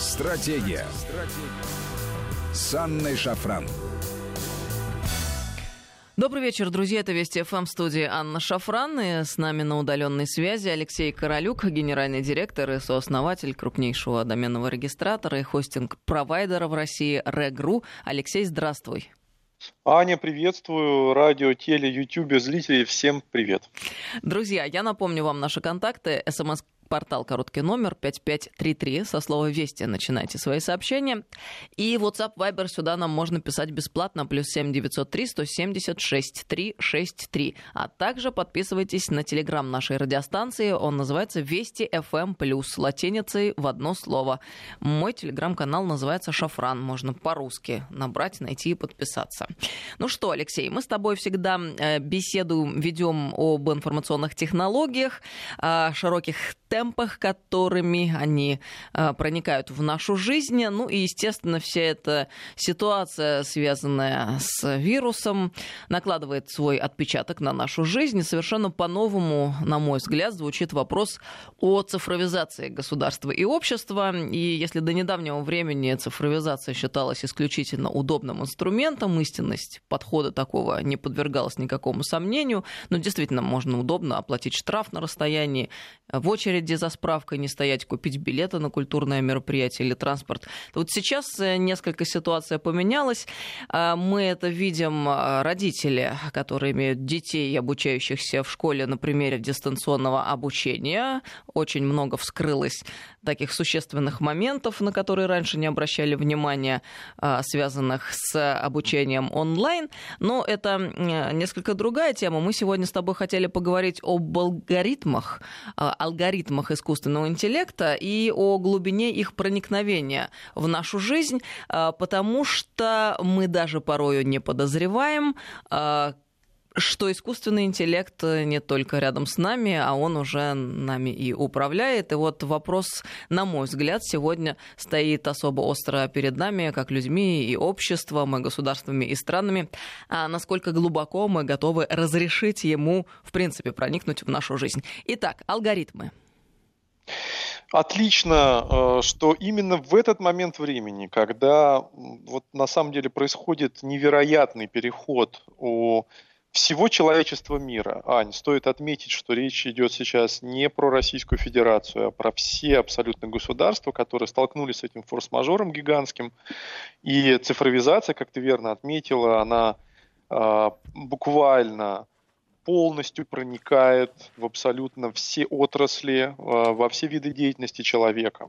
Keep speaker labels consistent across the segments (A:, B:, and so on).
A: Стратегия. Стратегия. С Анной Шафран.
B: Добрый вечер, друзья. Это Вести ФМ студии Анна Шафран. И с нами на удаленной связи Алексей Королюк, генеральный директор и сооснователь крупнейшего доменного регистратора и хостинг-провайдера в России РЭГРУ. Алексей, здравствуй.
C: Аня, приветствую. Радио, теле, ютубе, зрители, всем привет.
B: Друзья, я напомню вам наши контакты. СМС портал короткий номер 5533. Со слова «Вести» начинайте свои сообщения. И WhatsApp, Viber сюда нам можно писать бесплатно. Плюс 7 903 176 363. А также подписывайтесь на телеграм нашей радиостанции. Он называется «Вести FM+,» латиницей в одно слово. Мой телеграм-канал называется «Шафран». Можно по-русски набрать, найти и подписаться. Ну что, Алексей, мы с тобой всегда э, беседу ведем об информационных технологиях, широких темпах которыми они э, проникают в нашу жизнь. Ну и, естественно, вся эта ситуация, связанная с вирусом, накладывает свой отпечаток на нашу жизнь. Совершенно по-новому, на мой взгляд, звучит вопрос о цифровизации государства и общества. И если до недавнего времени цифровизация считалась исключительно удобным инструментом, истинность подхода такого не подвергалась никакому сомнению, но действительно можно удобно оплатить штраф на расстоянии, в очереди очереди за справкой не стоять, купить билеты на культурное мероприятие или транспорт. Вот сейчас э, несколько ситуация поменялась. А, мы это видим, а, родители, которые имеют детей, обучающихся в школе на примере дистанционного обучения. Очень много вскрылось таких существенных моментов, на которые раньше не обращали внимания, а, связанных с обучением онлайн. Но это несколько другая тема. Мы сегодня с тобой хотели поговорить об алгоритмах, алгоритмах искусственного интеллекта и о глубине их проникновения в нашу жизнь, а, потому что мы даже порою не подозреваем, а, что искусственный интеллект не только рядом с нами, а он уже нами и управляет. И вот вопрос, на мой взгляд, сегодня стоит особо остро перед нами, как людьми и обществом, и государствами, и странами, а насколько глубоко мы готовы разрешить ему, в принципе, проникнуть в нашу жизнь. Итак, алгоритмы.
C: Отлично, э, что именно в этот момент времени, когда вот на самом деле происходит невероятный переход у всего человечества мира. Ань, стоит отметить, что речь идет сейчас не про Российскую Федерацию, а про все абсолютно государства, которые столкнулись с этим форс-мажором гигантским. И цифровизация, как ты верно отметила, она э, буквально полностью проникает в абсолютно все отрасли, э, во все виды деятельности человека.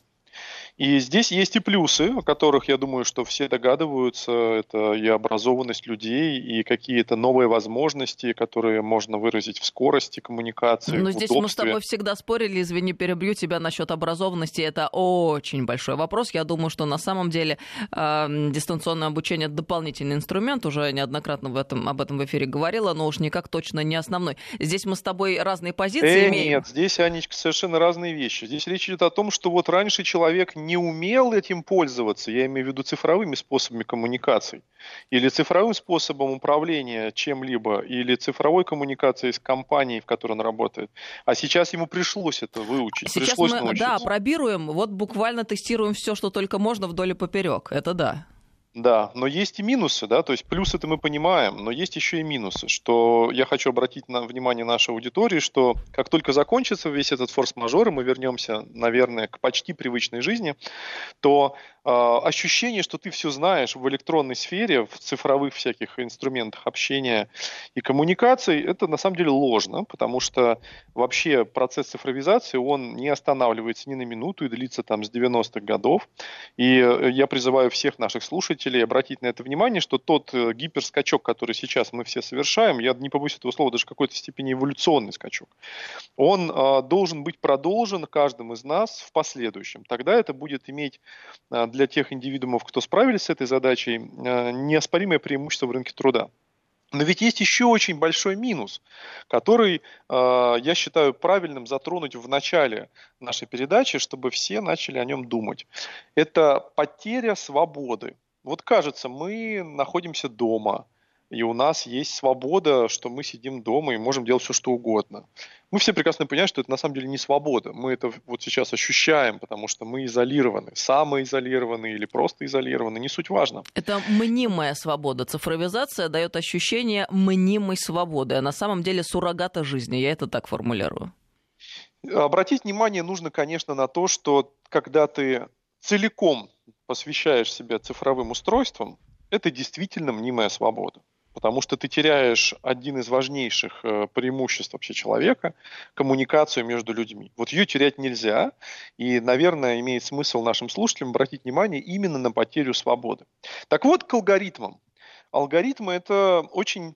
C: И здесь есть и плюсы, о которых, я думаю, что все догадываются. Это и образованность людей, и какие-то новые возможности, которые можно выразить в скорости коммуникации.
B: Но здесь удобстве. мы с тобой всегда спорили, извини, перебью тебя насчет образованности. Это очень большой вопрос. Я думаю, что на самом деле э, дистанционное обучение дополнительный инструмент. Уже неоднократно в этом, об этом в эфире говорила, но уж никак точно не основной. Здесь мы с тобой разные позиции
C: э,
B: имеем.
C: Нет, здесь, Анечка, совершенно разные вещи. Здесь речь идет о том, что вот раньше человек не умел этим пользоваться, я имею в виду цифровыми способами коммуникаций, или цифровым способом управления чем-либо, или цифровой коммуникацией с компанией, в которой он работает. А сейчас ему пришлось это выучить.
B: Сейчас
C: пришлось
B: мы, научиться. да, пробируем, вот буквально тестируем все, что только можно вдоль и поперек. Это да.
C: Да, но есть и минусы, да, то есть плюсы это мы понимаем, но есть еще и минусы, что я хочу обратить на внимание нашей аудитории, что как только закончится весь этот форс-мажор, и мы вернемся, наверное, к почти привычной жизни, то ощущение, что ты все знаешь в электронной сфере, в цифровых всяких инструментах общения и коммуникаций, это на самом деле ложно, потому что вообще процесс цифровизации, он не останавливается ни на минуту и длится там с 90-х годов, и э, я призываю всех наших слушателей обратить на это внимание, что тот э, гиперскачок, который сейчас мы все совершаем, я не побоюсь этого слова, даже в какой-то степени эволюционный скачок, он э, должен быть продолжен каждым из нас в последующем. Тогда это будет иметь э, для тех индивидуумов, кто справились с этой задачей, э, неоспоримое преимущество в рынке труда. Но ведь есть еще очень большой минус, который э, я считаю правильным затронуть в начале нашей передачи, чтобы все начали о нем думать. Это потеря свободы. Вот кажется, мы находимся дома, и у нас есть свобода, что мы сидим дома и можем делать все, что угодно. Мы все прекрасно понимаем, что это на самом деле не свобода. Мы это вот сейчас ощущаем, потому что мы изолированы, самоизолированы или просто изолированы, не суть важно.
B: Это мнимая свобода. Цифровизация дает ощущение мнимой свободы, а на самом деле суррогата жизни. Я это так формулирую.
C: Обратить внимание нужно, конечно, на то, что когда ты целиком посвящаешь себя цифровым устройствам, это действительно мнимая свобода. Потому что ты теряешь один из важнейших э, преимуществ вообще человека – коммуникацию между людьми. Вот ее терять нельзя, и, наверное, имеет смысл нашим слушателям обратить внимание именно на потерю свободы. Так вот, к алгоритмам. Алгоритмы – это очень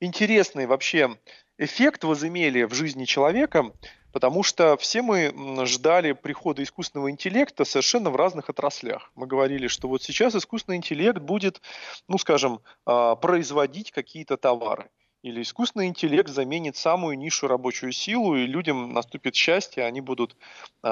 C: интересный вообще эффект возымели в жизни человека – потому что все мы ждали прихода искусственного интеллекта совершенно в разных отраслях. Мы говорили, что вот сейчас искусственный интеллект будет, ну скажем, а, производить какие-то товары или искусственный интеллект заменит самую низшую рабочую силу, и людям наступит счастье, они будут э,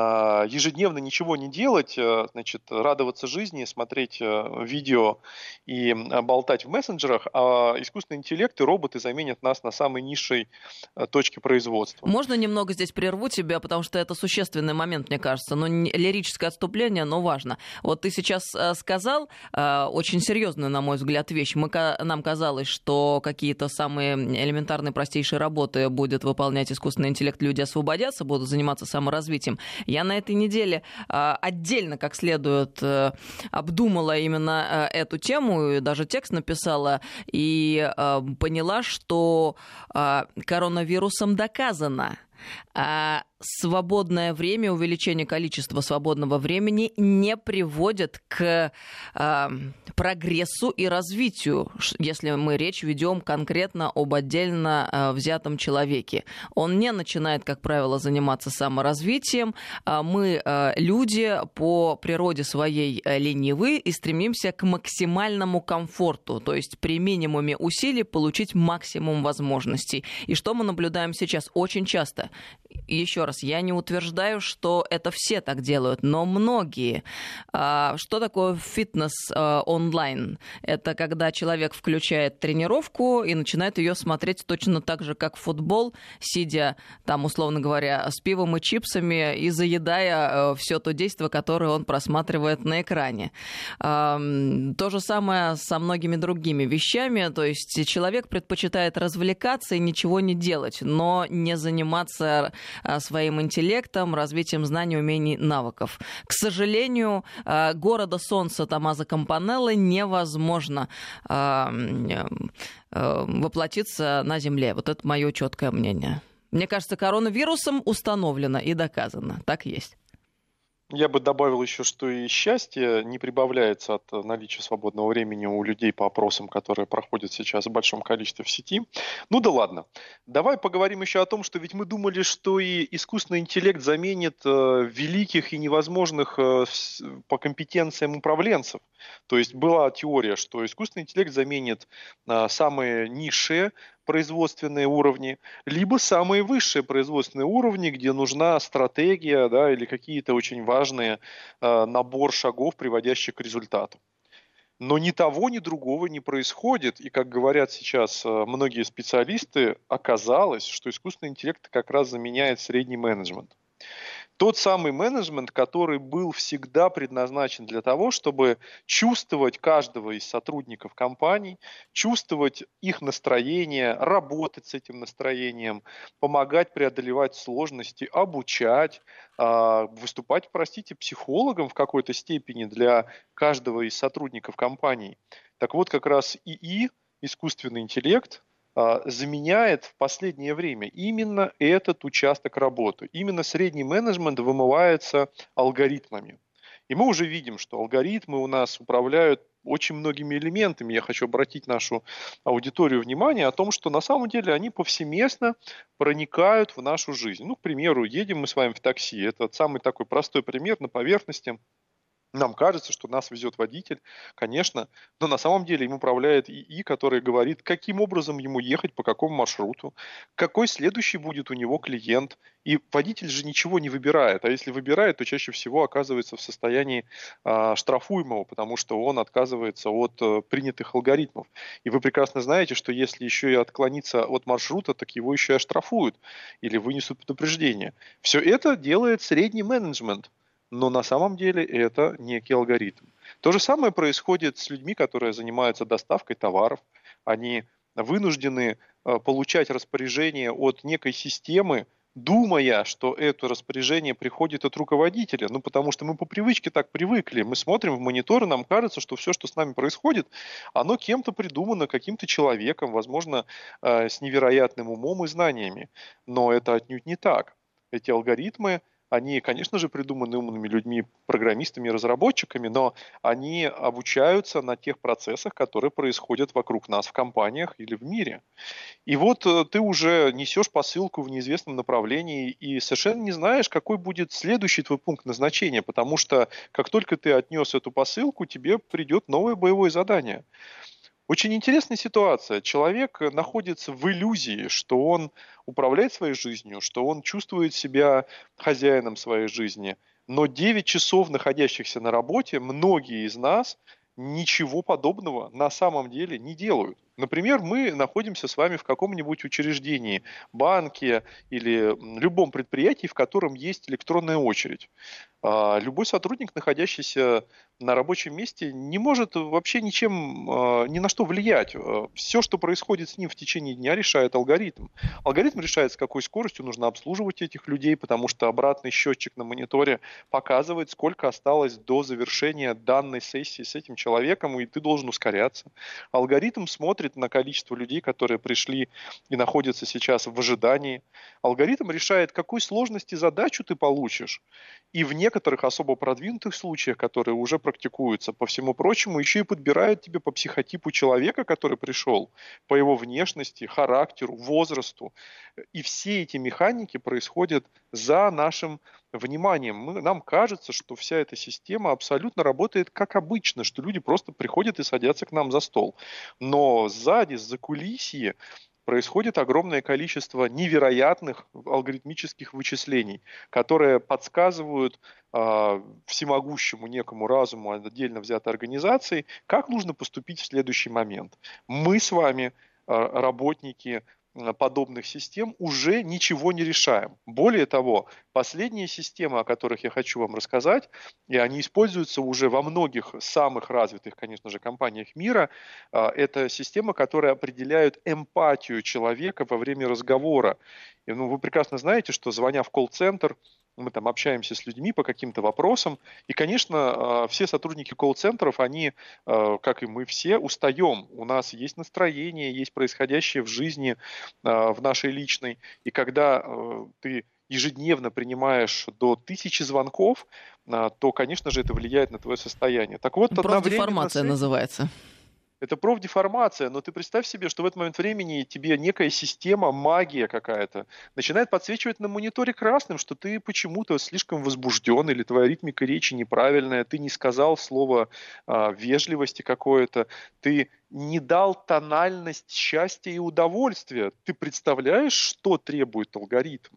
C: ежедневно ничего не делать, э, значит, радоваться жизни, смотреть э, видео и э, болтать в мессенджерах, а искусственный интеллект и роботы заменят нас на самой низшей э, точке производства.
B: Можно немного здесь прерву тебя, потому что это существенный момент, мне кажется, но не лирическое отступление, но важно. Вот ты сейчас э, сказал э, очень серьезную, на мой взгляд, вещь. Мы, нам казалось, что какие-то самые элементарной простейшей работы будет выполнять искусственный интеллект, люди освободятся, будут заниматься саморазвитием. Я на этой неделе а, отдельно, как следует, э, обдумала именно э, эту тему, и даже текст написала, и э, поняла, что коронавирусом доказано, а свободное время, увеличение количества свободного времени не приводит к э, прогрессу и развитию, если мы речь ведем конкретно об отдельно э, взятом человеке. Он не начинает, как правило, заниматься саморазвитием. Э, мы, э, люди, по природе своей э, ленивы и стремимся к максимальному комфорту, то есть при минимуме усилий получить максимум возможностей. И что мы наблюдаем сейчас? Очень часто, еще раз, раз, я не утверждаю, что это все так делают, но многие. А, что такое фитнес а, онлайн? Это когда человек включает тренировку и начинает ее смотреть точно так же, как футбол, сидя там, условно говоря, с пивом и чипсами и заедая а, все то действие, которое он просматривает на экране. То же самое со многими другими вещами, то есть человек предпочитает развлекаться и ничего не делать, но не заниматься своей своим интеллектом, развитием знаний, умений, навыков. К сожалению, э, города солнца Томазо Кампанеллы невозможно э, э, воплотиться на Земле. Вот это мое четкое мнение. Мне кажется, коронавирусом установлено и доказано. Так есть.
C: Я бы добавил еще, что и счастье не прибавляется от наличия свободного времени у людей по опросам, которые проходят сейчас в большом количестве в сети. Ну да ладно. Давай поговорим еще о том, что ведь мы думали, что и искусственный интеллект заменит э, великих и невозможных э, по компетенциям управленцев. То есть была теория, что искусственный интеллект заменит э, самые низшие производственные уровни, либо самые высшие производственные уровни, где нужна стратегия да, или какие-то очень важные э, набор шагов, приводящих к результату. Но ни того, ни другого не происходит. И, как говорят сейчас э, многие специалисты, оказалось, что искусственный интеллект как раз заменяет средний менеджмент. Тот самый менеджмент, который был всегда предназначен для того, чтобы чувствовать каждого из сотрудников компаний, чувствовать их настроение, работать с этим настроением, помогать преодолевать сложности, обучать, а, выступать, простите, психологом в какой-то степени для каждого из сотрудников компании. Так вот, как раз ИИ, искусственный интеллект, заменяет в последнее время именно этот участок работы. Именно средний менеджмент вымывается алгоритмами. И мы уже видим, что алгоритмы у нас управляют очень многими элементами. Я хочу обратить нашу аудиторию внимание о том, что на самом деле они повсеместно проникают в нашу жизнь. Ну, к примеру, едем мы с вами в такси. Это самый такой простой пример на поверхности Нам кажется, что нас везет водитель, конечно, но на самом деле им управляет ИИ, который говорит, каким образом ему ехать, по какому маршруту, какой следующий будет у него клиент. И водитель же ничего не выбирает, а если выбирает, то чаще всего оказывается в состоянии э, штрафуемого, потому что он отказывается от э, принятых алгоритмов. И вы прекрасно знаете, что если еще и отклониться от маршрута, так его еще и оштрафуют или вынесут предупреждение. Все это делает средний менеджмент – но на самом деле это некий алгоритм. То же самое происходит с людьми, которые занимаются доставкой товаров. Они вынуждены э, получать распоряжение от некой системы, думая, что это распоряжение приходит от руководителя. Ну, потому что мы по привычке так привыкли. Мы смотрим в монитор, и нам кажется, что все, что с нами происходит, оно кем-то придумано, каким-то человеком, возможно, э, с невероятным умом и знаниями. Но это отнюдь не так. Эти алгоритмы они, конечно же, придуманы умными людьми, программистами разработчиками, но они обучаются на тех процессах, которые происходят вокруг нас в компаниях или в мире. И вот э, ты уже несешь посылку в неизвестном направлении и совершенно не знаешь, какой будет следующий твой пункт назначения, потому что как только ты отнес эту посылку, тебе придет новое боевое задание. Очень интересная ситуация. Человек находится в иллюзии, что он управляет своей жизнью, что он чувствует себя хозяином своей жизни. Но 9 часов, находящихся на работе, многие из нас ничего подобного на самом деле не делают. Например, мы находимся с вами в каком-нибудь учреждении, банке или любом предприятии, в котором есть электронная очередь. А, любой сотрудник, находящийся на рабочем месте, не может вообще ничем, а, ни на что влиять. А, Все, что происходит с ним в течение дня, решает алгоритм. Алгоритм решает, с какой скоростью нужно обслуживать этих людей, потому что обратный счетчик на мониторе показывает, сколько осталось до завершения данной сессии с этим человеком, и ты должен ускоряться. Алгоритм смотрит на количество людей, которые пришли и находятся сейчас в ожидании. Алгоритм решает, какой сложности задачу ты получишь, и в некоторых особо продвинутых случаях, которые уже практикуются, по всему прочему, еще и подбирают тебе по психотипу человека, который пришел, по его внешности, характеру, возрасту. И все эти механики происходят за нашим вниманием. Мы, нам кажется, что вся эта система абсолютно работает как обычно, что люди просто приходят и садятся к нам за стол. Но сзади, за кулисье, происходит огромное количество невероятных алгоритмических вычислений, которые подсказывают э, всемогущему некому разуму отдельно взятой организации, как нужно поступить в следующий момент. Мы с вами, э, работники подобных систем уже ничего не решаем. Более того, последние системы, о которых я хочу вам рассказать, и они используются уже во многих самых развитых, конечно же, компаниях мира, а, это системы, которые определяют эмпатию человека во время разговора. И, ну, вы прекрасно знаете, что звоня в колл-центр, мы там общаемся с людьми по каким-то вопросам, и, конечно, а, все сотрудники колл-центров, они, а, как и мы все, устаем. У нас есть настроение, есть происходящее в жизни, а, в нашей личной, и когда ты ежедневно принимаешь до тысячи звонков, то, конечно же, это влияет на твое состояние. Так вот,
B: Профдеформация называется.
C: Это профдеформация, но ты представь себе, что в этот момент времени тебе некая система, магия какая-то начинает подсвечивать на мониторе красным, что ты почему-то слишком возбужден или твоя ритмика речи неправильная, ты не сказал слово а, вежливости какое-то, ты не дал тональность счастья и удовольствия. Ты представляешь, что требует алгоритм?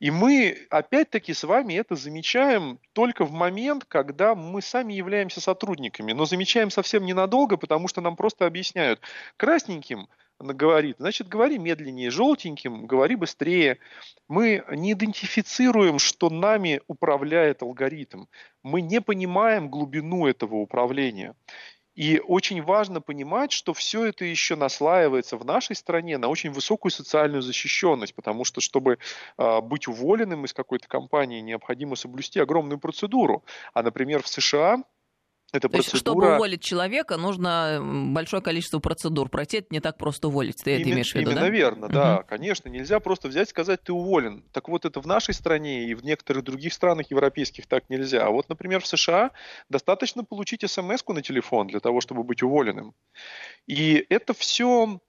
C: И мы, опять-таки, с вами это замечаем только в момент, когда мы сами являемся сотрудниками. Но замечаем совсем ненадолго, потому что нам просто объясняют. Красненьким говорит, значит, говори медленнее, желтеньким, говори быстрее. Мы не идентифицируем, что нами управляет алгоритм. Мы не понимаем глубину этого управления. И очень важно понимать, что все это еще наслаивается в нашей стране на очень высокую социальную защищенность, потому что, чтобы э, быть уволенным из какой-то компании, необходимо соблюсти огромную процедуру. А, например, в США
B: это То процедура... есть, чтобы уволить человека, нужно большое количество процедур пройти. Это не так просто уволить. Ты именно, это имеешь в виду,
C: именно
B: да?
C: верно, угу. да, конечно. Нельзя просто взять и сказать, ты уволен. Так вот, это в нашей стране и в некоторых других странах европейских так нельзя. А вот, например, в США достаточно получить смс на телефон для того, чтобы быть уволенным. И это все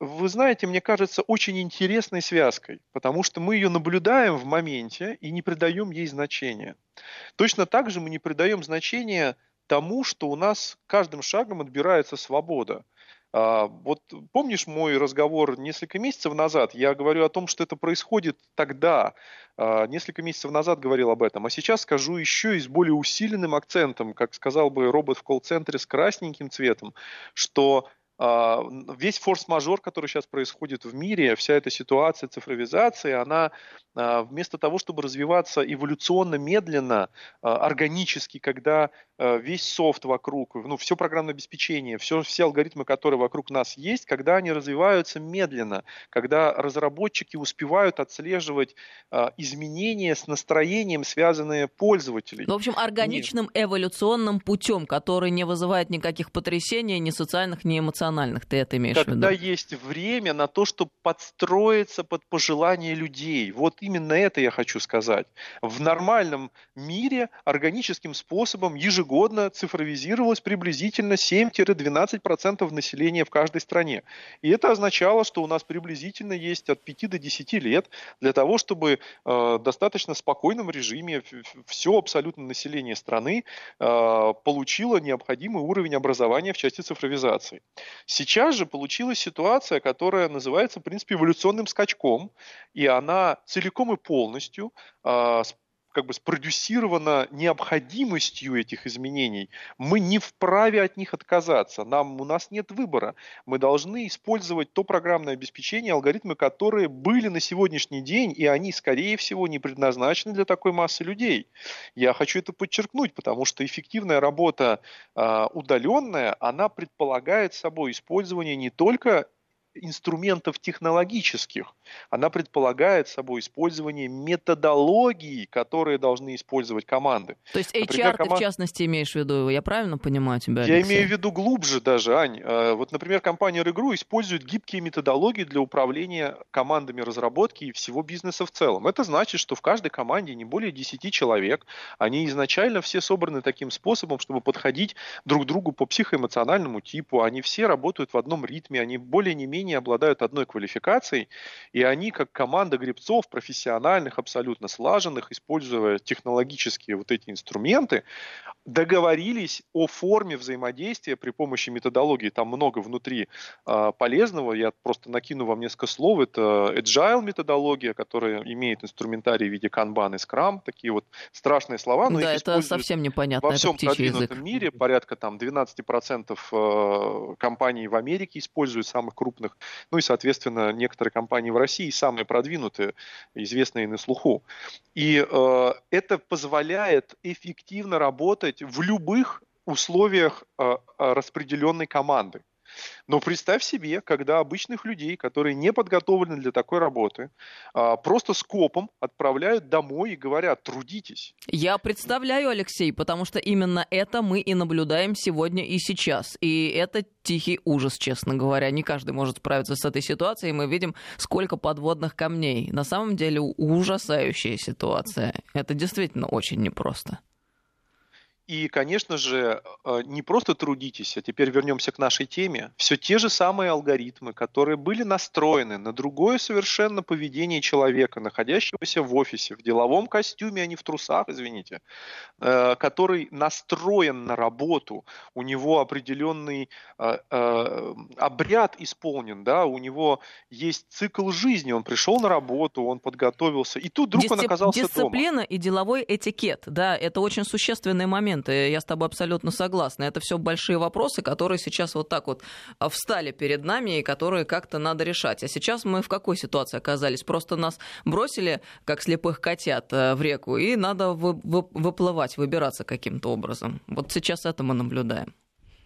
C: вы знаете, мне кажется, очень интересной связкой, потому что мы ее наблюдаем в моменте и не придаем ей значения. Точно так же мы не придаем значения тому, что у нас каждым шагом отбирается свобода. А, вот помнишь мой разговор несколько месяцев назад? Я говорю о том, что это происходит тогда. А, несколько месяцев назад говорил об этом. А сейчас скажу еще и с более усиленным акцентом, как сказал бы робот в колл-центре с красненьким цветом, что весь форс-мажор, который сейчас происходит в мире, вся эта ситуация цифровизации, она а, вместо того, чтобы развиваться эволюционно, медленно, а, органически, когда весь софт вокруг, ну, все программное обеспечение, все, все алгоритмы, которые вокруг нас есть, когда они развиваются медленно, когда разработчики успевают отслеживать изменения с настроением, связанные пользователей.
B: Ну, в общем, органичным Нет. эволюционным путем, который не вызывает никаких потрясений ни социальных, ни эмоциональных эмоциональных ты это имеешь
C: Когда
B: в виду?
C: есть время на то, чтобы подстроиться под пожелания людей. Вот именно это я хочу сказать. В нормальном мире органическим способом ежегодно цифровизировалось приблизительно 7-12% населения в каждой стране. И это означало, что у нас приблизительно есть от 5 до 10 лет для того, чтобы э, достаточно спокойном режиме все абсолютно население страны э, получило необходимый уровень образования в части цифровизации. Сейчас же получилась ситуация, которая называется, в принципе, эволюционным скачком, и она целиком и полностью э, как бы спродюсирована необходимостью этих изменений. Мы не вправе от них отказаться. Нам, у нас нет выбора. Мы должны использовать то программное обеспечение, алгоритмы, которые были на сегодняшний день, и они, скорее всего, не предназначены для такой массы людей. Я хочу это подчеркнуть, потому что эффективная работа э, удаленная, она предполагает собой использование не только инструментов технологических. Она предполагает собой использование методологий, которые должны использовать команды.
B: То есть HR Например, ты в частности имеешь в виду, я правильно понимаю тебя,
C: Алексей? Я имею в виду глубже даже, Ань. Э, вот, например, компания Regru использует гибкие методологии для управления командами разработки и всего бизнеса в целом. Это значит, что в каждой команде не более 10 человек. Они изначально все собраны таким способом, чтобы подходить друг к другу по психоэмоциональному типу. Они все работают в одном ритме, они более-не-менее менее обладают одной квалификацией, и они, как команда гребцов, профессиональных, абсолютно слаженных, используя технологические вот эти инструменты, договорились о форме взаимодействия при помощи методологии. Там много внутри э, полезного. Я просто накину вам несколько слов. Это agile методология, которая имеет инструментарий в виде Kanban и Scrum. Такие вот страшные слова.
B: Но да, это совсем непонятно.
C: Во всем продвинутом язык. мире порядка там 12% э, компаний в Америке используют самых крупных ну и, соответственно, некоторые компании в России самые продвинутые, известные на слуху. И э, это позволяет эффективно работать в любых условиях э, распределенной команды. Но представь себе, когда обычных людей, которые не подготовлены для такой работы, а, просто скопом отправляют домой и говорят, трудитесь.
B: Я представляю, Алексей, потому что именно это мы и наблюдаем сегодня и сейчас. И это тихий ужас, честно говоря. Не каждый может справиться с этой ситуацией. Мы видим, сколько подводных камней. На самом деле ужасающая ситуация. Это действительно очень непросто.
C: И, конечно же, э, не просто трудитесь, а теперь вернемся к нашей теме. Все те же самые алгоритмы, которые были настроены на другое совершенно поведение человека, находящегося в офисе, в деловом костюме, а не в трусах, извините, э, который настроен на работу, у него определенный э, обряд исполнен, да, у него есть цикл жизни, он пришел на работу, он подготовился, и тут вдруг Дисцип... он оказался
B: Дисциплина
C: дома.
B: Дисциплина и деловой этикет, да, это очень существенный момент моменты, я с тобой абсолютно согласна. Это все большие вопросы, которые сейчас вот так вот а, встали перед нами и которые как-то надо решать. А сейчас мы в какой ситуации оказались? Просто нас бросили, как слепых котят, э, в реку, и надо выплывать, выбираться каким-то образом. Вот сейчас это мы наблюдаем.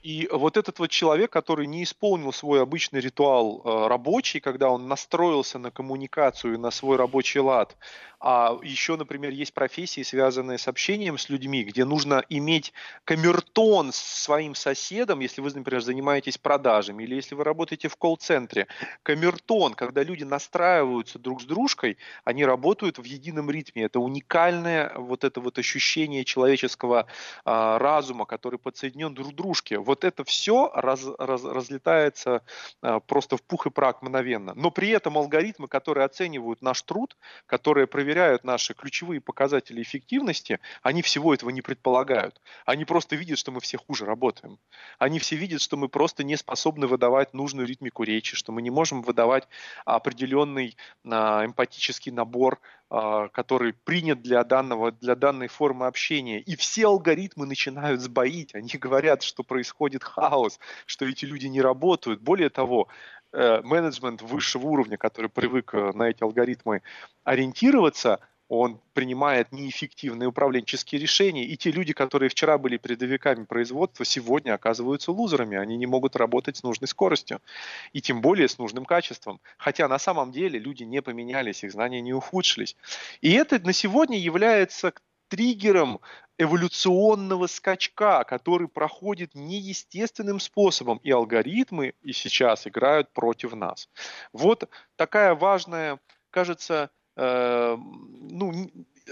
C: И вот этот вот человек, который не исполнил свой обычный ритуал э, рабочий, когда он настроился на коммуникацию и на свой рабочий лад, а еще, например, есть профессии, связанные с общением с людьми, где нужно иметь камертон с своим соседом, если вы, например, занимаетесь продажами, или если вы работаете в колл-центре. Камертон, когда люди настраиваются друг с дружкой, они работают в едином ритме. Это уникальное вот это вот ощущение человеческого а, разума, который подсоединен друг к дружке. Вот вот это все раз, раз, разлетается а, просто в пух и прах мгновенно. Но при этом алгоритмы, которые оценивают наш труд, которые проверяют наши ключевые показатели эффективности, они всего этого не предполагают. Они просто видят, что мы все хуже работаем. Они все видят, что мы просто не способны выдавать нужную ритмику речи, что мы не можем выдавать определенный а, эмпатический набор который принят для, данного, для данной формы общения. И все алгоритмы начинают сбоить. Они говорят, что происходит хаос, что эти люди не работают. Более того, э, менеджмент высшего уровня, который привык э, на эти алгоритмы ориентироваться, он принимает неэффективные управленческие решения, и те люди, которые вчера были передовиками производства, сегодня оказываются лузерами, они не могут работать с нужной скоростью, и тем более с нужным качеством. Хотя на самом деле люди не поменялись, их знания не ухудшились. И это на сегодня является триггером эволюционного скачка, который проходит неестественным способом, и алгоритмы и сейчас играют против нас. Вот такая важная, кажется, ну,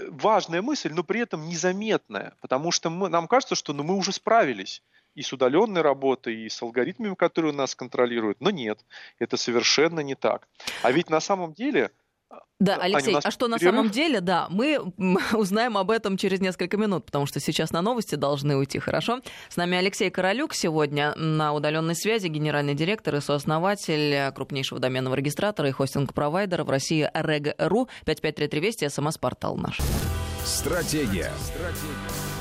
C: важная мысль, но при этом незаметная, потому что мы, нам кажется, что ну, мы уже справились и с удаленной работой, и с алгоритмами, которые нас контролируют. Но нет, это совершенно не так. А ведь на самом деле
B: да, Алексей, Аня, а что на самом деле, да, мы узнаем об этом через несколько минут, потому что сейчас на новости должны уйти, хорошо? С нами Алексей Королюк сегодня на удаленной связи, генеральный директор и сооснователь крупнейшего доменного регистратора и хостинг-провайдера в России Reg.ru, 5533 Вести, СМС-портал наш.
A: Стратегия. Стратегия.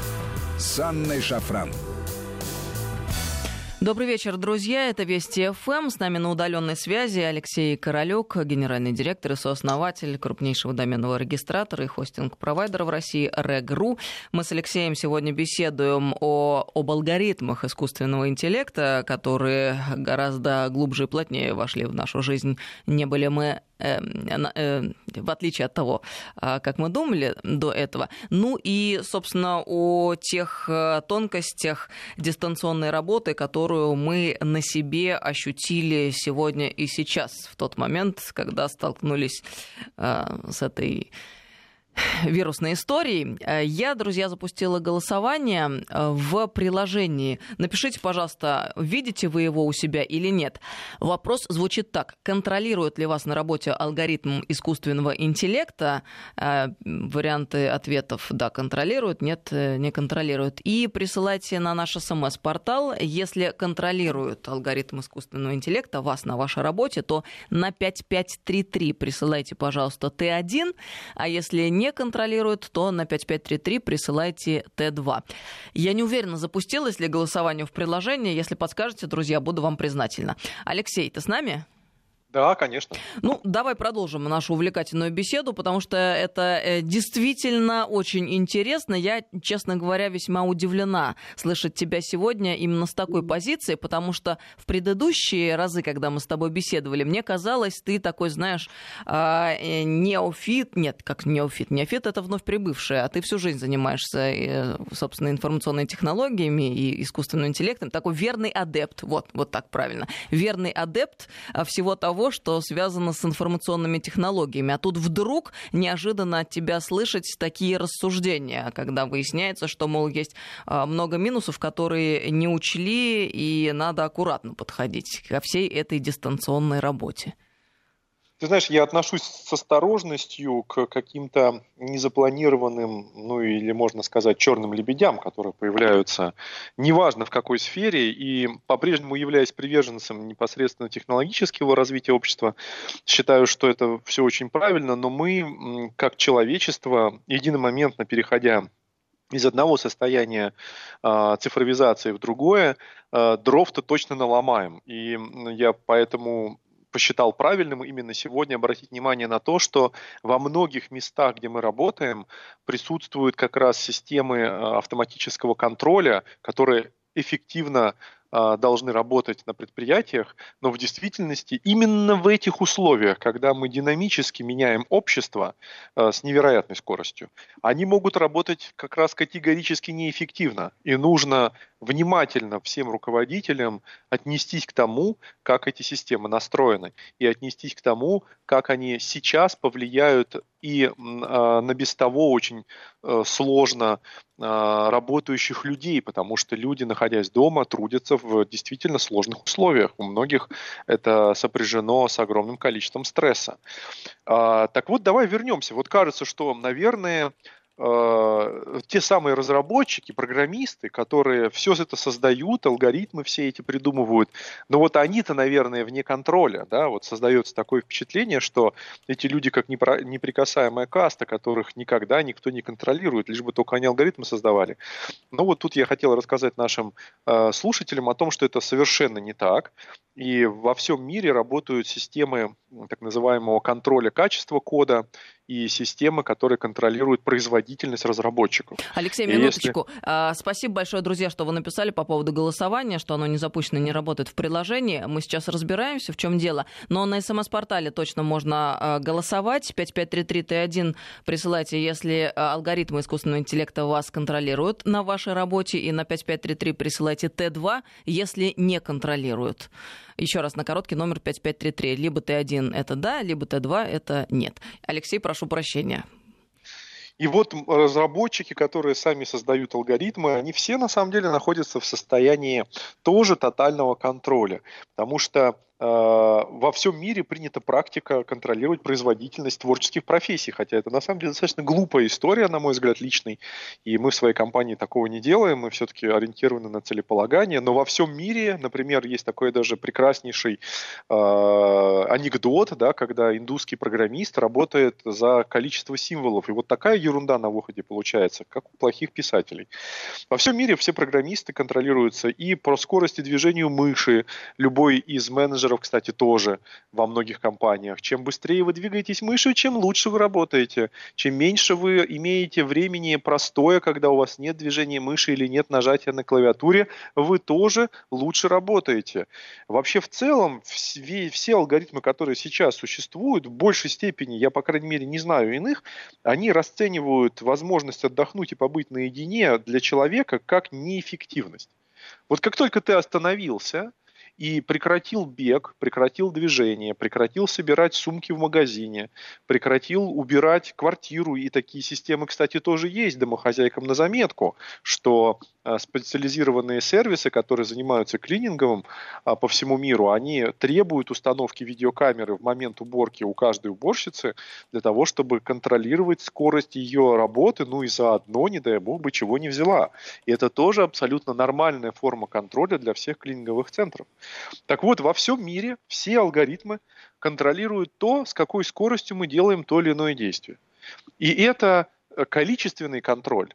A: С Анной Шафран.
B: Добрый вечер, друзья. Это Вести ФМ. С нами на удаленной связи Алексей Королюк, генеральный директор и сооснователь крупнейшего доменного регистратора и хостинг-провайдера в России Reg.ru. Мы с Алексеем сегодня беседуем о, об алгоритмах искусственного интеллекта, которые гораздо глубже и плотнее вошли в нашу жизнь. Не были мы в отличие от того, э, как мы думали до этого. Ну и, собственно, о тех э, тонкостях дистанционной работы, которую мы на себе ощутили сегодня и сейчас, в тот момент, когда столкнулись э, с этой вирусной истории. Э, я, друзья, запустила голосование э, в приложении. Напишите, пожалуйста, видите вы его у себя или нет. Вопрос звучит так. Контролирует ли вас на работе алгоритм искусственного интеллекта? Э, варианты ответов «да, контролирует», «нет, не контролирует». И присылайте на наш смс-портал. Если контролирует алгоритм искусственного интеллекта вас на вашей работе, то на 5533 присылайте, пожалуйста, Т1. А если не не контролирует, то на 5533 присылайте Т2. Я не уверена, запустилось ли голосование в приложении. Если подскажете, друзья, буду вам признательна. Алексей, ты с нами?
C: Да, конечно.
B: Ну, давай продолжим нашу увлекательную беседу, потому что это э, действительно очень интересно. Я, честно говоря, весьма удивлена слышать тебя сегодня именно с такой позиции, потому что в предыдущие разы, когда мы с тобой беседовали, мне казалось, ты такой, знаешь, а, э, неофит, нет, как неофит, неофит это вновь прибывшее, а ты всю жизнь занимаешься, э, собственно, информационными технологиями и искусственным интеллектом, такой верный адепт, вот, вот так правильно, верный адепт а, всего того, что связано с информационными технологиями. А тут вдруг неожиданно от тебя слышать такие рассуждения, когда выясняется, что, мол, есть а, много минусов, которые не учли, и надо аккуратно подходить ко всей этой дистанционной работе.
C: Ты знаешь, я отношусь с осторожностью к каким-то незапланированным, ну или можно сказать, черным лебедям, которые появляются неважно в какой сфере, и по-прежнему являясь приверженцем непосредственно технологического развития общества, считаю, что это все очень правильно, но мы, как человечество, единомоментно переходя из одного состояния э, цифровизации в другое, э, дров-то точно наломаем. И я поэтому посчитал правильным именно сегодня обратить внимание на то, что во многих местах, где мы работаем, присутствуют как раз системы э, автоматического контроля, которые эффективно должны работать на предприятиях, но в действительности именно в этих условиях, когда мы динамически меняем общество а, с невероятной скоростью, они могут работать как раз категорически неэффективно. И нужно внимательно всем руководителям отнестись к тому, как эти системы настроены, и отнестись к тому, как они сейчас повлияют и а, на без того очень э, сложно а, работающих людей, потому что люди, находясь дома, трудятся в действительно сложных условиях. У многих это сопряжено с огромным количеством стресса. А, так вот, давай вернемся. Вот кажется, что, наверное, э, те самые разработчики, программисты, которые все это создают, алгоритмы все эти придумывают, но вот они-то, наверное, вне контроля, да, вот создается такое впечатление, что эти люди как неприкасаемая каста, которых никогда никто не контролирует, лишь бы только они алгоритмы создавали. Но вот тут я хотел рассказать нашим э, слушателям о том, что это совершенно не так, и во всем мире работают системы так называемого контроля качества кода, и системы, которые контролируют производительность разработчиков.
B: Алексей, минуточку. Если... А, спасибо большое, друзья, что вы написали по поводу голосования, что оно не запущено, не работает в приложении. Мы сейчас разбираемся, в чем дело. Но на смс-портале точно можно а, голосовать. 5533Т1 присылайте, если а, алгоритмы искусственного интеллекта вас контролируют на вашей работе. И на 5533 присылайте Т2, если не контролируют. Еще раз, на короткий номер 5533. Либо Т1 это да, либо Т2 это нет. Алексей, прошу прощения.
C: И вот разработчики, которые сами создают алгоритмы, они все на самом деле находятся в состоянии тоже тотального контроля. Потому что во всем мире принята практика контролировать производительность творческих профессий, хотя это на самом деле достаточно глупая история, на мой взгляд, личный, и мы в своей компании такого не делаем, мы все-таки ориентированы на целеполагание, но во всем мире, например, есть такой даже прекраснейший э, анекдот, да, когда индусский программист работает за количество символов, и вот такая ерунда на выходе получается, как у плохих писателей. Во всем мире все программисты контролируются и по скорости движения мыши, любой из менеджеров менеджеров, кстати, тоже во многих компаниях. Чем быстрее вы двигаетесь мышью, чем лучше вы работаете. Чем меньше вы имеете времени простое, когда у вас нет движения мыши или нет нажатия на клавиатуре, вы тоже лучше работаете. Вообще в целом все, все алгоритмы, которые сейчас существуют, в большей степени, я по крайней мере не знаю иных, они расценивают возможность отдохнуть и побыть наедине для человека как неэффективность. Вот как только ты остановился, и прекратил бег, прекратил движение, прекратил собирать сумки в магазине, прекратил убирать квартиру. И такие системы, кстати, тоже есть домохозяйкам на заметку, что специализированные сервисы, которые занимаются клининговым а, по всему миру, они требуют установки видеокамеры в момент уборки у каждой уборщицы для того, чтобы контролировать скорость ее работы, ну и заодно, не дай бог, бы чего не взяла. И это тоже абсолютно нормальная форма контроля для всех клининговых центров. Так вот, во всем мире все алгоритмы контролируют то, с какой скоростью мы делаем то или иное действие. И это э, количественный контроль.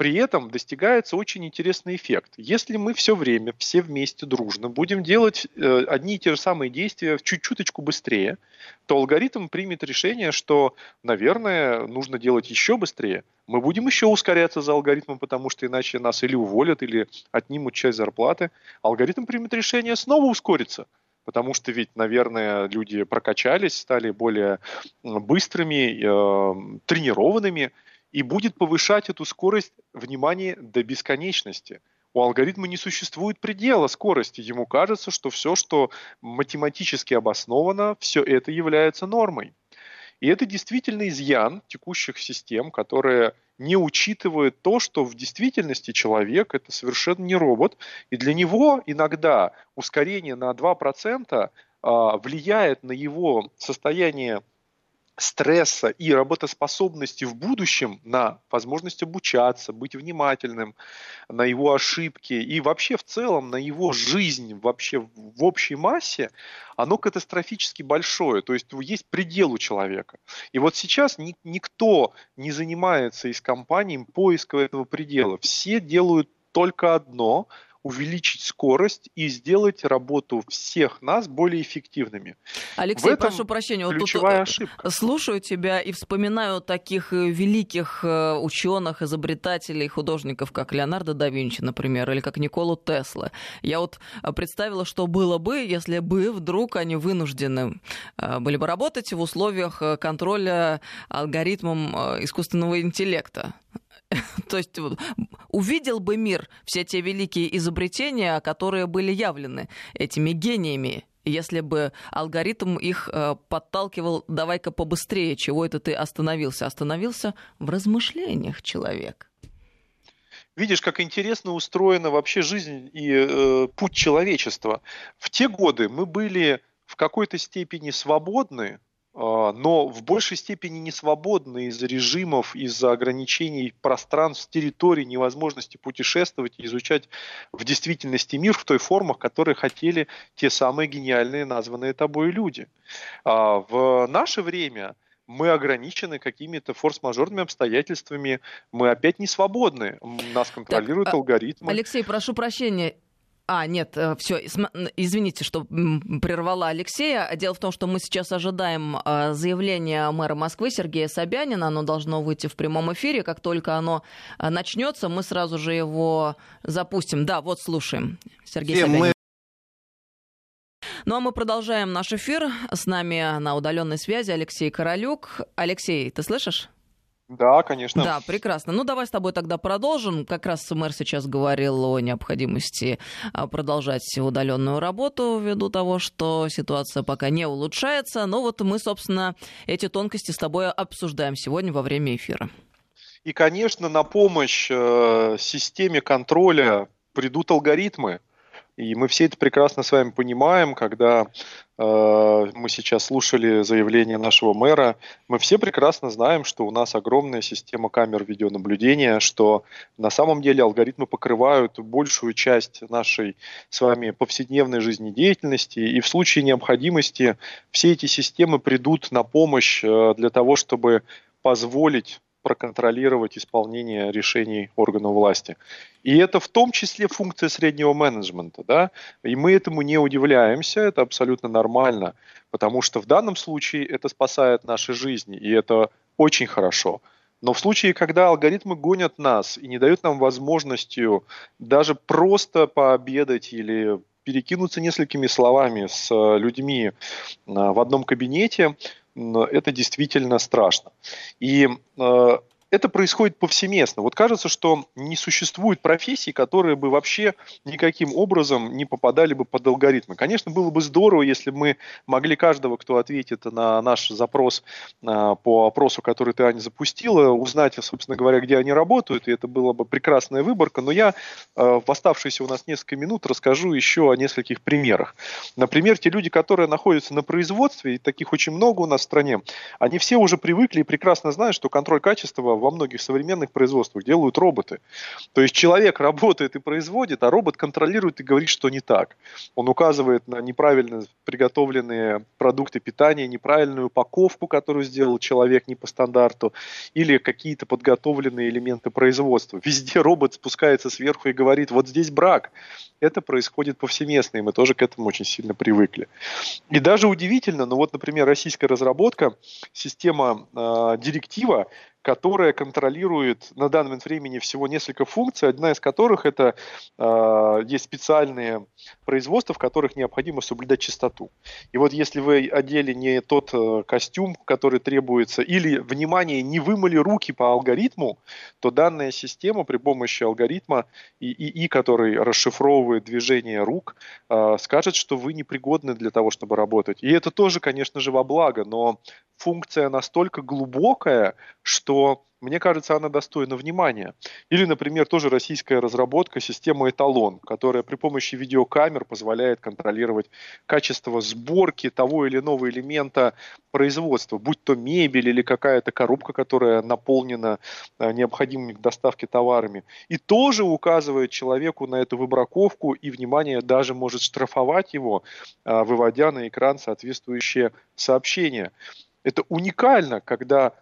C: При этом достигается очень интересный эффект. Если мы все время, все вместе, дружно будем делать э, одни и те же самые действия чуть-чуточку быстрее, то алгоритм примет решение, что, наверное, нужно делать еще быстрее. Мы будем еще ускоряться за алгоритмом, потому что иначе нас или уволят, или отнимут часть зарплаты. Алгоритм примет решение снова ускориться потому что ведь, наверное, люди прокачались, стали более быстрыми, э, тренированными, и будет повышать эту скорость, внимания до бесконечности. У алгоритма не существует предела скорости. Ему кажется, что все, что математически обосновано, все это является нормой. И это действительно изъян текущих систем, которые не учитывают то, что в действительности человек это совершенно не робот, и для него иногда ускорение на 2% а, влияет на его состояние стресса и работоспособности в будущем на возможность обучаться, быть внимательным, на его ошибки и вообще в целом на его жизнь вообще в общей массе, оно катастрофически большое. То есть есть предел у человека. И вот сейчас ни, никто не занимается из компаний поиском этого предела. Все делают только одно – увеличить скорость и сделать работу всех нас более эффективными.
B: Алексей, прошу прощения, вот тут э, ошибка. слушаю тебя и вспоминаю таких э, великих э, ученых, изобретателей, художников, как Леонардо да Винчи, например, или как Николу Тесла. Я вот представила, что было бы, если бы вдруг они вынуждены были бы работать в условиях контроля алгоритмом искусственного интеллекта. То есть увидел бы мир все те великие изобретения, которые были явлены этими гениями если бы алгоритм их э, подталкивал «давай-ка побыстрее, чего это ты остановился?» Остановился в размышлениях человек.
C: Видишь, как интересно устроена вообще жизнь и э, путь человечества. В те годы мы были в какой-то степени свободны, но в большей степени не свободны из-за режимов, из-за ограничений пространств, территорий, невозможности путешествовать и изучать в действительности мир в той формах, которые хотели те самые гениальные названные тобой люди. А, в наше время мы ограничены какими-то форс-мажорными обстоятельствами, мы опять не свободны, нас контролируют так, алгоритмы.
B: Алексей, прошу прощения, а, нет, э, все, извините, что прервала Алексея. Дело в том, что мы сейчас ожидаем э, заявления мэра Москвы Сергея Собянина. Оно должно выйти в прямом эфире. Как только оно э, начнется, мы сразу же его запустим. Да, вот слушаем. Сергей Все Собянин. Мы... Ну а мы продолжаем наш эфир. С нами на удаленной связи Алексей Королюк. Алексей, ты слышишь?
C: Да, конечно.
B: Да, прекрасно. Ну, давай с тобой тогда продолжим. Как раз мэр сейчас говорил о необходимости а, продолжать удаленную работу ввиду того, что ситуация пока не улучшается. Но вот мы, собственно, эти тонкости с тобой обсуждаем сегодня во время эфира.
C: И, конечно, на помощь э, системе контроля придут алгоритмы. И мы все это прекрасно с вами понимаем, когда э, мы сейчас слушали заявление нашего мэра. Мы все прекрасно знаем, что у нас огромная система камер видеонаблюдения, что на самом деле алгоритмы покрывают большую часть нашей с вами повседневной жизнедеятельности. И в случае необходимости все эти системы придут на помощь э, для того, чтобы позволить проконтролировать исполнение решений органов власти. И это в том числе функция среднего менеджмента. Да? И мы этому не удивляемся, это абсолютно нормально, потому что в данном случае это спасает наши жизни, и это очень хорошо. Но в случае, когда алгоритмы гонят нас и не дают нам возможностью даже просто пообедать или перекинуться несколькими словами с людьми а, в одном кабинете, это действительно страшно. И э, это происходит повсеместно. Вот кажется, что не существует профессий, которые бы вообще никаким образом не попадали бы под алгоритмы. Конечно, было бы здорово, если бы мы могли каждого, кто ответит на наш запрос а, по опросу, который ты, Аня, запустила, узнать, собственно говоря, где они работают, и это была бы прекрасная выборка. Но я а, в оставшиеся у нас несколько минут расскажу еще о нескольких примерах. Например, те люди, которые находятся на производстве, и таких очень много у нас в стране, они все уже привыкли и прекрасно знают, что контроль качества во многих современных производствах делают роботы. То есть человек работает и производит, а робот контролирует и говорит, что не так. Он указывает на неправильно приготовленные продукты питания, неправильную упаковку, которую сделал человек не по стандарту, или какие-то подготовленные элементы производства. Везде робот спускается сверху и говорит, вот здесь брак. Это происходит повсеместно, и мы тоже к этому очень сильно привыкли. И даже удивительно, ну вот, например, российская разработка, система э, директива, которая контролирует на данный момент времени всего несколько функций, одна из которых это э, есть специальные производства, в которых необходимо соблюдать чистоту. И вот если вы одели не тот э, костюм, который требуется, или, внимание, не вымыли руки по алгоритму, то данная система при помощи алгоритма ИИ, который расшифровывает движение рук, э, скажет, что вы непригодны для того, чтобы работать. И это тоже, конечно же, во благо, но функция настолько глубокая, что мне кажется, она достойна внимания. Или, например, тоже российская разработка системы эталон, которая при помощи видеокамер позволяет контролировать качество сборки того или иного элемента производства, будь то мебель или какая-то коробка, которая наполнена э, необходимыми к доставке товарами. И тоже указывает человеку на эту выбраковку и, внимание, даже может штрафовать его, э, выводя на экран соответствующее сообщение. Это уникально, когда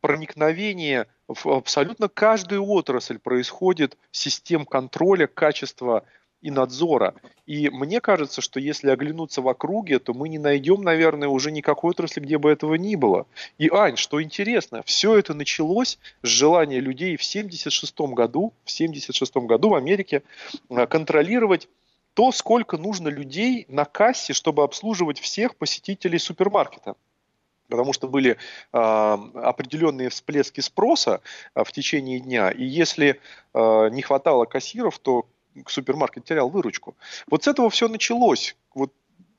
C: проникновение в абсолютно каждую отрасль происходит систем контроля качества и надзора. И мне кажется, что если оглянуться в округе, то мы не найдем, наверное, уже никакой отрасли, где бы этого ни было. И, Ань, что интересно, все это началось с желания людей в 1976 году, в 76 году в Америке э, контролировать то, сколько нужно людей на кассе, чтобы обслуживать всех посетителей супермаркета потому что были э, определенные всплески спроса э, в течение дня, и если э, не хватало кассиров, то супермаркет терял выручку. Вот с этого все началось. Вот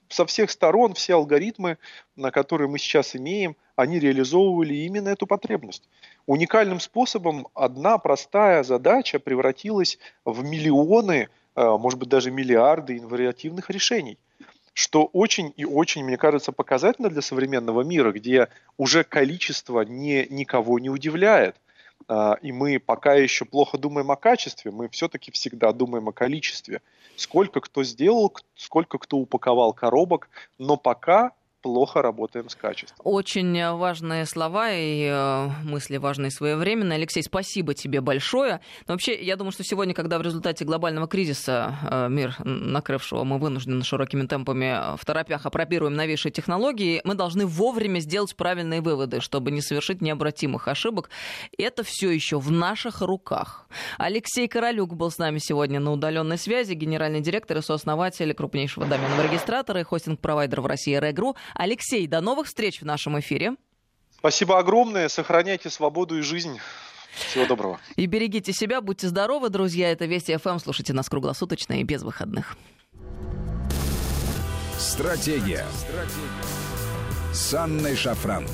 C: со всех сторон все алгоритмы, на которые мы сейчас имеем, они реализовывали именно эту потребность. Уникальным способом одна простая задача превратилась в миллионы, может быть даже миллиарды инвариативных решений что очень и очень, мне кажется, показательно для современного мира, где уже количество не, никого не удивляет. А, и мы пока еще плохо думаем о качестве, мы все-таки всегда думаем о количестве. Сколько кто сделал, сколько кто упаковал коробок, но пока плохо работаем с качеством.
B: Очень важные слова и э, мысли важные своевременно. Алексей, спасибо тебе большое. Но вообще, я думаю, что сегодня, когда в результате глобального кризиса э, мир накрывшего мы вынуждены широкими темпами в торопях опробируем новейшие технологии, мы должны вовремя сделать правильные выводы, чтобы не совершить необратимых ошибок. Это все еще в наших руках. Алексей Королюк был с нами сегодня на удаленной связи, генеральный директор и сооснователь крупнейшего доменного регистратора и хостинг-провайдера в России Регру. Алексей, до новых встреч в нашем эфире.
C: Спасибо огромное. Сохраняйте свободу и жизнь. Всего доброго.
B: И берегите себя, будьте здоровы, друзья. Это Вести ФМ. Слушайте нас круглосуточно и без выходных.
A: Стратегия. Стратегия. С Анной Шафран.